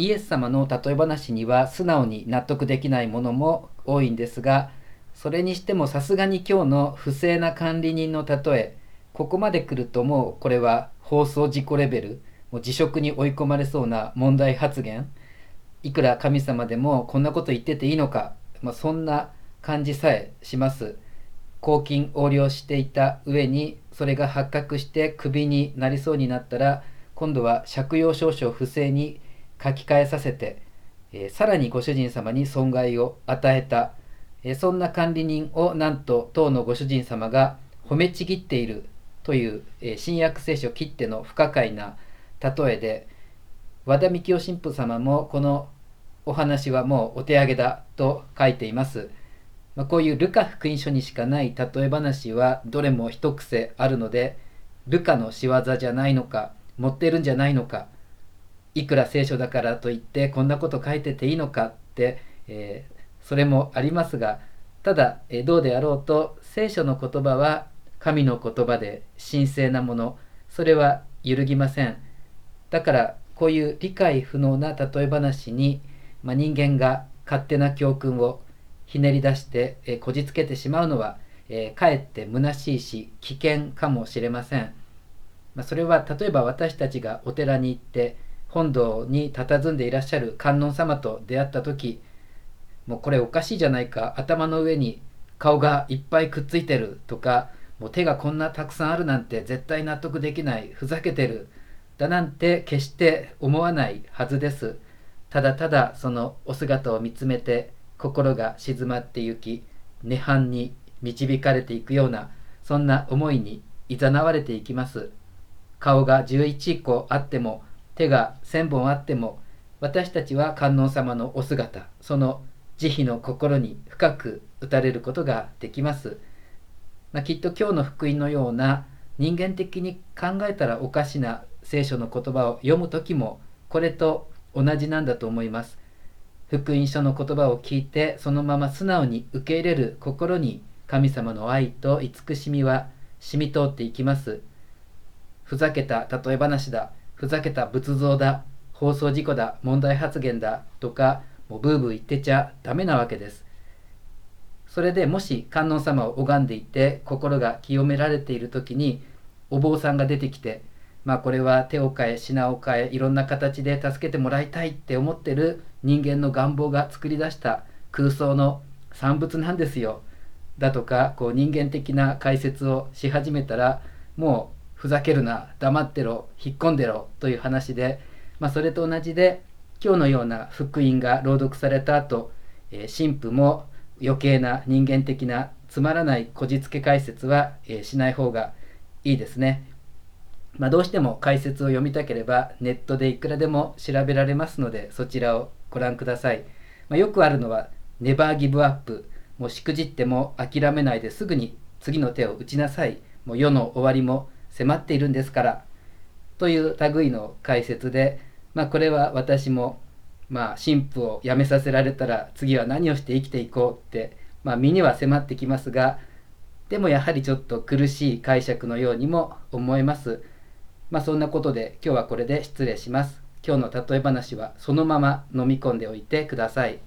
イエス様の例え話には素直に納得できないものも多いんですがそれにしてもさすがに今日の不正な管理人の例えここまで来るともうこれは放送事故レベルもう辞職に追い込まれそうな問題発言いくら神様でもこんなこと言ってていいのか、まあ、そんな感じさえします。公金横領していた上にそれが発覚してクビになりそうになったら今度は借用証書不正に書き換えさせて、えー、さらにご主人様に損害を与えた、えー、そんな管理人をなんと当のご主人様が褒めちぎっているという、えー、新約聖書切っての不可解な例えで和田幹夫神父様もこのお話はもうお手上げだと書いています。まあ、こういうルカ福音書にしかない例え話はどれも一癖あるのでルカの仕業じゃないのか持ってるんじゃないのかいくら聖書だからといってこんなこと書いてていいのかって、えー、それもありますがただ、えー、どうであろうと聖書の言葉は神の言葉で神聖なもの。それは揺るぎません。だからこういう理解不能な例え話に、まあ、人間が勝手な教訓をひねり出して、えこじつけてしまうのは、えー、かえって虚しいし危険かもしれません、まあ、それは例えば私たちがお寺に行って本堂に佇んでいらっしゃる観音様と出会った時もうこれおかしいじゃないか頭の上に顔がいっぱいくっついてるとかもう手がこんなたくさんあるなんて絶対納得できないふざけてるだなんて決して思わないはずです。ただただそのお姿を見つめて心が静まってゆき涅槃に導かれていくようなそんな思いにいざなわれていきます。顔が11個あっても手が1000本あっても私たちは観音様のお姿その慈悲の心に深く打たれることができます、まあ、きっと今日の福音のような人間的に考えたらおかしな聖書の言葉を読む時もこれと同じなんだと思います。福音書の言葉を聞いてそのまま素直に受け入れる心に神様の愛と慈しみは染み通っていきます。ふざけた例え話だ。ふざけた仏像だ放送事故だ問題発言だとかもうブーブー言ってちゃダメなわけです。それでもし観音様を拝んでいて心が清められている時にお坊さんが出てきてまあこれは手を変え品を変えいろんな形で助けてもらいたいって思ってる人間の願望が作り出した空想の産物なんですよ。だとかこう人間的な解説をし始めたらもうふざけるな黙ってろ引っ込んでろという話で、まあ、それと同じで今日のような福音が朗読された後、えー、神父も余計な人間的なつまらないこじつけ解説は、えー、しない方がいいですね。まあ、どうしても解説を読みたければネットでいくらでも調べられますのでそちらをご覧ください。まあ、よくあるのは、ネバーギブアップ。もうしくじっても諦めないですぐに次の手を打ちなさい。もう世の終わりも迫っているんですから。という類の解説で、まあ、これは私も、まあ、神父を辞めさせられたら次は何をして生きていこうって、まあ、身には迫ってきますが、でもやはりちょっと苦しい解釈のようにも思えます。まあ、そんなことで今日はこれで失礼します。今日の例え話はそのまま飲み込んでおいてください。